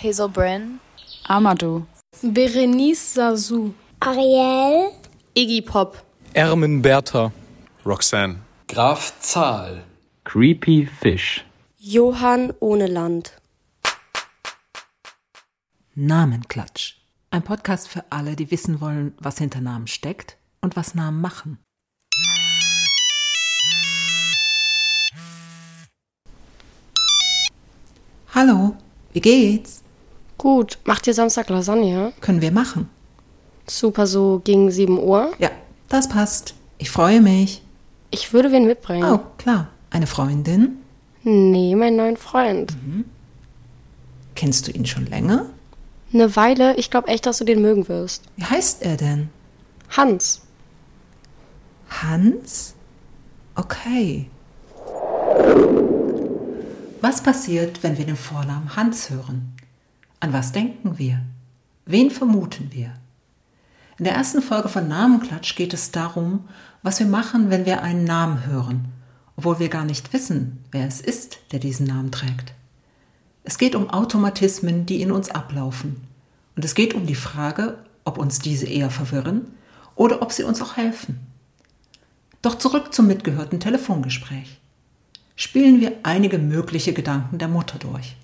Hazel Bryn, Amadou, Berenice Sazou, Ariel, Iggy Pop, Ermen Bertha, Roxanne, Graf Zahl, Creepy Fish, Johann ohne Land. Namenklatsch. Ein Podcast für alle, die wissen wollen, was hinter Namen steckt und was Namen machen. Hallo, wie geht's? Gut, macht ihr Samstag Lasagne? Können wir machen. Super, so gegen 7 Uhr. Ja, das passt. Ich freue mich. Ich würde wen mitbringen. Oh, klar. Eine Freundin? Nee, meinen neuen Freund. Mhm. Kennst du ihn schon länger? Eine Weile. Ich glaube echt, dass du den mögen wirst. Wie heißt er denn? Hans. Hans? Okay. Was passiert, wenn wir den Vornamen Hans hören? An was denken wir? Wen vermuten wir? In der ersten Folge von Namenklatsch geht es darum, was wir machen, wenn wir einen Namen hören, obwohl wir gar nicht wissen, wer es ist, der diesen Namen trägt. Es geht um Automatismen, die in uns ablaufen. Und es geht um die Frage, ob uns diese eher verwirren oder ob sie uns auch helfen. Doch zurück zum mitgehörten Telefongespräch. Spielen wir einige mögliche Gedanken der Mutter durch.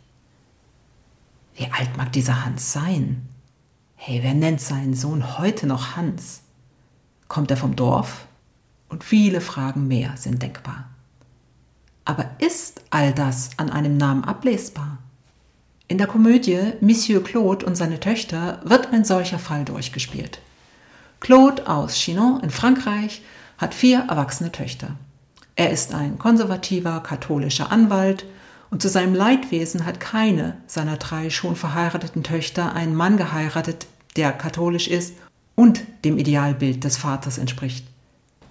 Wie alt mag dieser Hans sein? Hey, wer nennt seinen Sohn heute noch Hans? Kommt er vom Dorf? Und viele Fragen mehr sind denkbar. Aber ist all das an einem Namen ablesbar? In der Komödie Monsieur Claude und seine Töchter wird ein solcher Fall durchgespielt. Claude aus Chinon in Frankreich hat vier erwachsene Töchter. Er ist ein konservativer katholischer Anwalt und zu seinem Leidwesen hat keine seiner drei schon verheirateten Töchter einen Mann geheiratet, der katholisch ist und dem Idealbild des Vaters entspricht.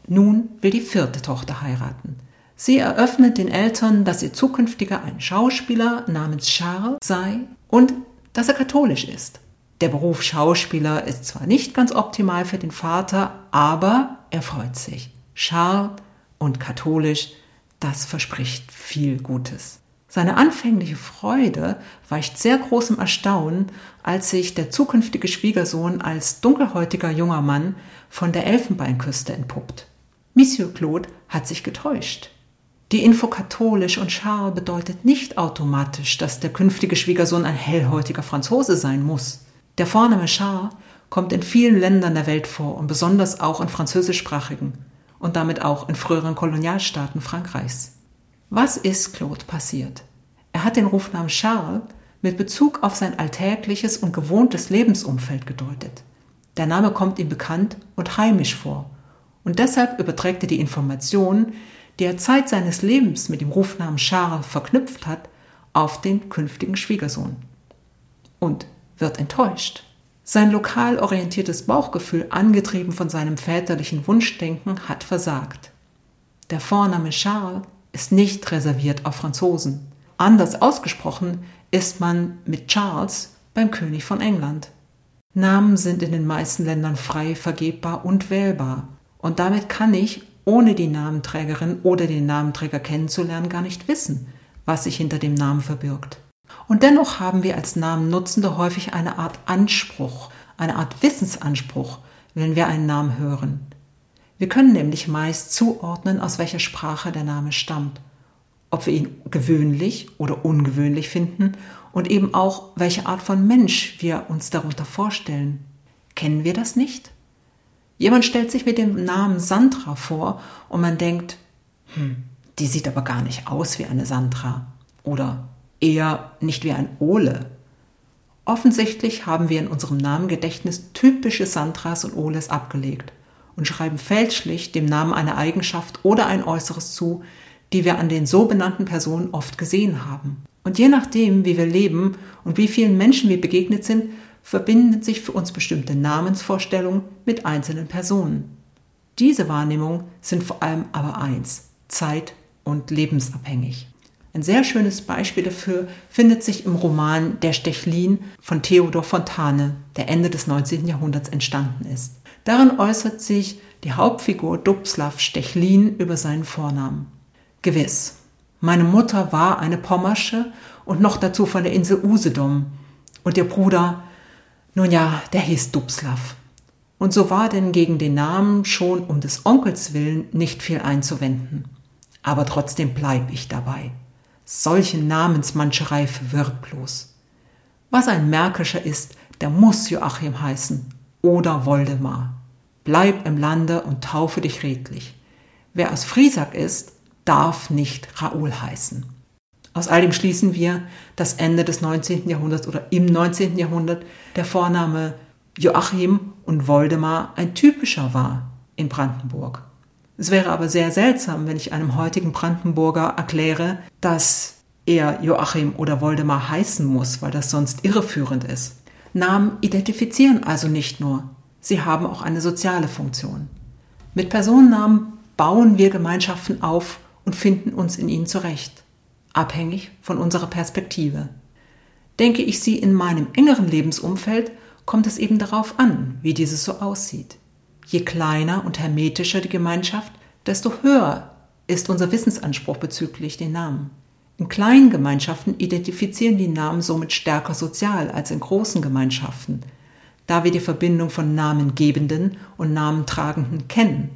Nun will die vierte Tochter heiraten. Sie eröffnet den Eltern, dass ihr zukünftiger ein Schauspieler namens Charles sei und dass er katholisch ist. Der Beruf Schauspieler ist zwar nicht ganz optimal für den Vater, aber er freut sich. Charles und katholisch, das verspricht viel Gutes. Seine anfängliche Freude weicht sehr großem Erstaunen, als sich der zukünftige Schwiegersohn als dunkelhäutiger junger Mann von der Elfenbeinküste entpuppt. Monsieur Claude hat sich getäuscht. Die Info katholisch und Charles bedeutet nicht automatisch, dass der künftige Schwiegersohn ein hellhäutiger Franzose sein muss. Der Vorname Charles kommt in vielen Ländern der Welt vor und besonders auch in französischsprachigen und damit auch in früheren Kolonialstaaten Frankreichs. Was ist Claude passiert? Er hat den Rufnamen Charles mit Bezug auf sein alltägliches und gewohntes Lebensumfeld gedeutet. Der Name kommt ihm bekannt und heimisch vor und deshalb überträgt er die Informationen, die er Zeit seines Lebens mit dem Rufnamen Charles verknüpft hat, auf den künftigen Schwiegersohn. Und wird enttäuscht. Sein lokal orientiertes Bauchgefühl, angetrieben von seinem väterlichen Wunschdenken, hat versagt. Der Vorname Charles ist nicht reserviert auf Franzosen. Anders ausgesprochen ist man mit Charles beim König von England. Namen sind in den meisten Ländern frei vergebbar und wählbar. Und damit kann ich, ohne die Namenträgerin oder den Namenträger kennenzulernen, gar nicht wissen, was sich hinter dem Namen verbirgt. Und dennoch haben wir als Namennutzende häufig eine Art Anspruch, eine Art Wissensanspruch, wenn wir einen Namen hören. Wir können nämlich meist zuordnen, aus welcher Sprache der Name stammt, ob wir ihn gewöhnlich oder ungewöhnlich finden und eben auch, welche Art von Mensch wir uns darunter vorstellen. Kennen wir das nicht? Jemand stellt sich mit dem Namen Sandra vor und man denkt, hm, die sieht aber gar nicht aus wie eine Sandra oder eher nicht wie ein Ole. Offensichtlich haben wir in unserem Namengedächtnis typische Sandras und Oles abgelegt und schreiben fälschlich dem Namen eine Eigenschaft oder ein Äußeres zu, die wir an den so benannten Personen oft gesehen haben. Und je nachdem, wie wir leben und wie vielen Menschen wir begegnet sind, verbinden sich für uns bestimmte Namensvorstellungen mit einzelnen Personen. Diese Wahrnehmungen sind vor allem aber eins, zeit- und lebensabhängig. Ein sehr schönes Beispiel dafür findet sich im Roman Der Stechlin von Theodor Fontane, der Ende des 19. Jahrhunderts entstanden ist. Darin äußert sich die Hauptfigur Dubslav Stechlin über seinen Vornamen. Gewiss, meine Mutter war eine Pommersche und noch dazu von der Insel Usedom Und ihr Bruder, nun ja, der hieß Dubslav. Und so war denn gegen den Namen schon um des Onkels willen nicht viel einzuwenden. Aber trotzdem bleib ich dabei. Solche Namensmancherei verwirrt bloß. Was ein Märkischer ist, der muss Joachim heißen oder Woldemar. Bleib im Lande und taufe dich redlich. Wer aus Friesack ist, darf nicht Raoul heißen. Aus all dem schließen wir, dass Ende des 19. Jahrhunderts oder im 19. Jahrhundert der Vorname Joachim und Woldemar ein typischer war in Brandenburg. Es wäre aber sehr seltsam, wenn ich einem heutigen Brandenburger erkläre, dass er Joachim oder Woldemar heißen muss, weil das sonst irreführend ist. Namen identifizieren also nicht nur, sie haben auch eine soziale Funktion. Mit Personennamen bauen wir Gemeinschaften auf und finden uns in ihnen zurecht, abhängig von unserer Perspektive. Denke ich sie in meinem engeren Lebensumfeld, kommt es eben darauf an, wie dieses so aussieht. Je kleiner und hermetischer die Gemeinschaft, desto höher ist unser Wissensanspruch bezüglich den Namen. In kleinen Gemeinschaften identifizieren die Namen somit stärker sozial als in großen Gemeinschaften, da wir die Verbindung von Namengebenden und Namentragenden kennen.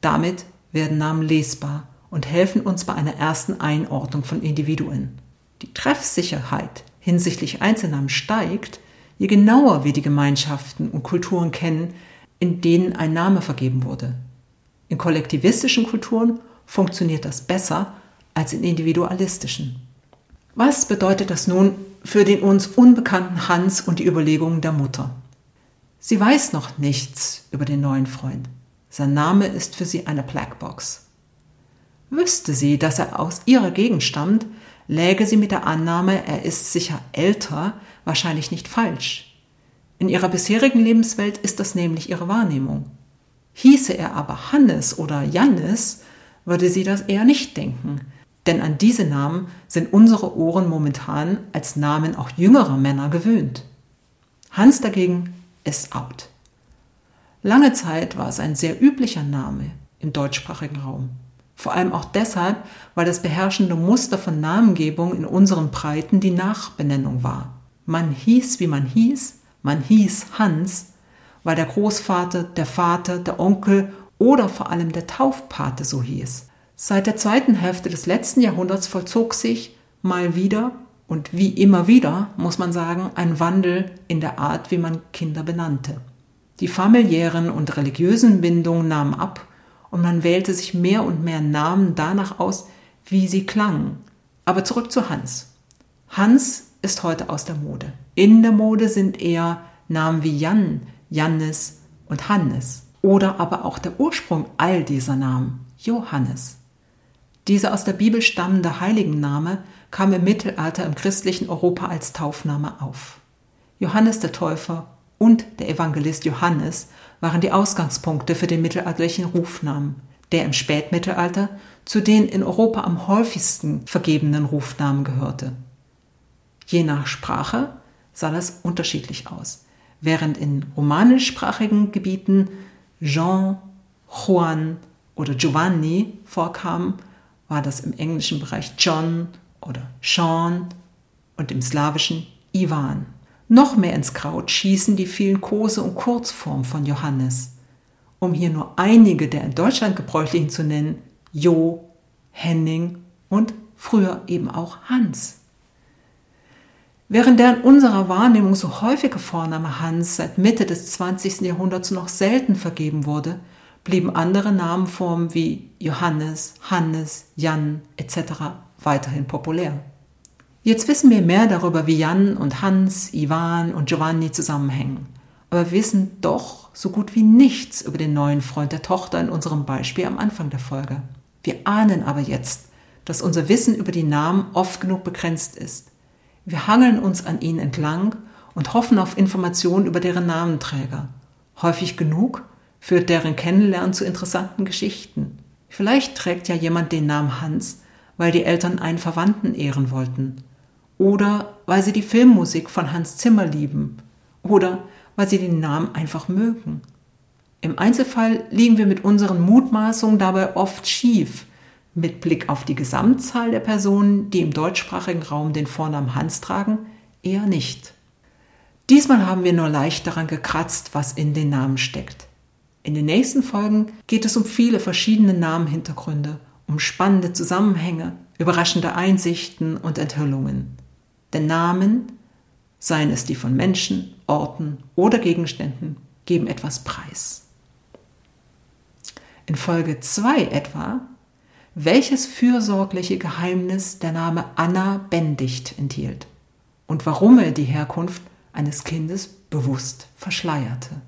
Damit werden Namen lesbar und helfen uns bei einer ersten Einordnung von Individuen. Die Treffsicherheit hinsichtlich Einzelnamen steigt, je genauer wir die Gemeinschaften und Kulturen kennen, in denen ein Name vergeben wurde. In kollektivistischen Kulturen funktioniert das besser als in individualistischen. Was bedeutet das nun für den uns unbekannten Hans und die Überlegungen der Mutter? Sie weiß noch nichts über den neuen Freund. Sein Name ist für sie eine Blackbox. Wüsste sie, dass er aus ihrer Gegend stammt, läge sie mit der Annahme, er ist sicher älter, wahrscheinlich nicht falsch. In ihrer bisherigen Lebenswelt ist das nämlich ihre Wahrnehmung. Hieße er aber Hannes oder Jannis, würde sie das eher nicht denken, denn an diese Namen sind unsere Ohren momentan als Namen auch jüngerer Männer gewöhnt. Hans dagegen ist out. Lange Zeit war es ein sehr üblicher Name im deutschsprachigen Raum. Vor allem auch deshalb, weil das beherrschende Muster von Namengebung in unseren Breiten die Nachbenennung war. Man hieß, wie man hieß, man hieß Hans, weil der Großvater, der Vater, der Onkel oder vor allem der Taufpate so hieß. Seit der zweiten Hälfte des letzten Jahrhunderts vollzog sich mal wieder und wie immer wieder, muss man sagen, ein Wandel in der Art, wie man Kinder benannte. Die familiären und religiösen Bindungen nahmen ab und man wählte sich mehr und mehr Namen danach aus, wie sie klangen. Aber zurück zu Hans. Hans ist heute aus der Mode. In der Mode sind eher Namen wie Jan, Jannis und Hannes. Oder aber auch der Ursprung all dieser Namen, Johannes. Dieser aus der Bibel stammende Heiligenname kam im Mittelalter im christlichen Europa als Taufname auf. Johannes der Täufer und der Evangelist Johannes waren die Ausgangspunkte für den mittelalterlichen Rufnamen, der im Spätmittelalter zu den in Europa am häufigsten vergebenen Rufnamen gehörte. Je nach Sprache sah das unterschiedlich aus. Während in romanischsprachigen Gebieten Jean, Juan oder Giovanni vorkamen, war das im englischen Bereich John oder Sean und im slawischen Ivan. Noch mehr ins Kraut schießen die vielen Kose- und Kurzformen von Johannes. Um hier nur einige der in Deutschland gebräuchlichen zu nennen, Jo, Henning und früher eben auch Hans. Während der in unserer Wahrnehmung so häufige Vorname Hans seit Mitte des 20. Jahrhunderts noch selten vergeben wurde, blieben andere Namenformen wie Johannes, Hannes, Jan etc. weiterhin populär. Jetzt wissen wir mehr darüber, wie Jan und Hans, Ivan und Giovanni zusammenhängen. Aber wir wissen doch so gut wie nichts über den neuen Freund der Tochter in unserem Beispiel am Anfang der Folge. Wir ahnen aber jetzt, dass unser Wissen über die Namen oft genug begrenzt ist. Wir hangeln uns an ihnen entlang und hoffen auf Informationen über deren Namenträger. Häufig genug führt deren Kennenlernen zu interessanten Geschichten. Vielleicht trägt ja jemand den Namen Hans, weil die Eltern einen Verwandten ehren wollten. Oder weil sie die Filmmusik von Hans Zimmer lieben. Oder weil sie den Namen einfach mögen. Im Einzelfall liegen wir mit unseren Mutmaßungen dabei oft schief, mit Blick auf die Gesamtzahl der Personen, die im deutschsprachigen Raum den Vornamen Hans tragen, eher nicht. Diesmal haben wir nur leicht daran gekratzt, was in den Namen steckt. In den nächsten Folgen geht es um viele verschiedene Namenhintergründe, um spannende Zusammenhänge, überraschende Einsichten und Enthüllungen. Denn Namen, seien es die von Menschen, Orten oder Gegenständen, geben etwas preis. In Folge 2 etwa, welches fürsorgliche Geheimnis der Name Anna Bendicht enthielt und warum er die Herkunft eines Kindes bewusst verschleierte.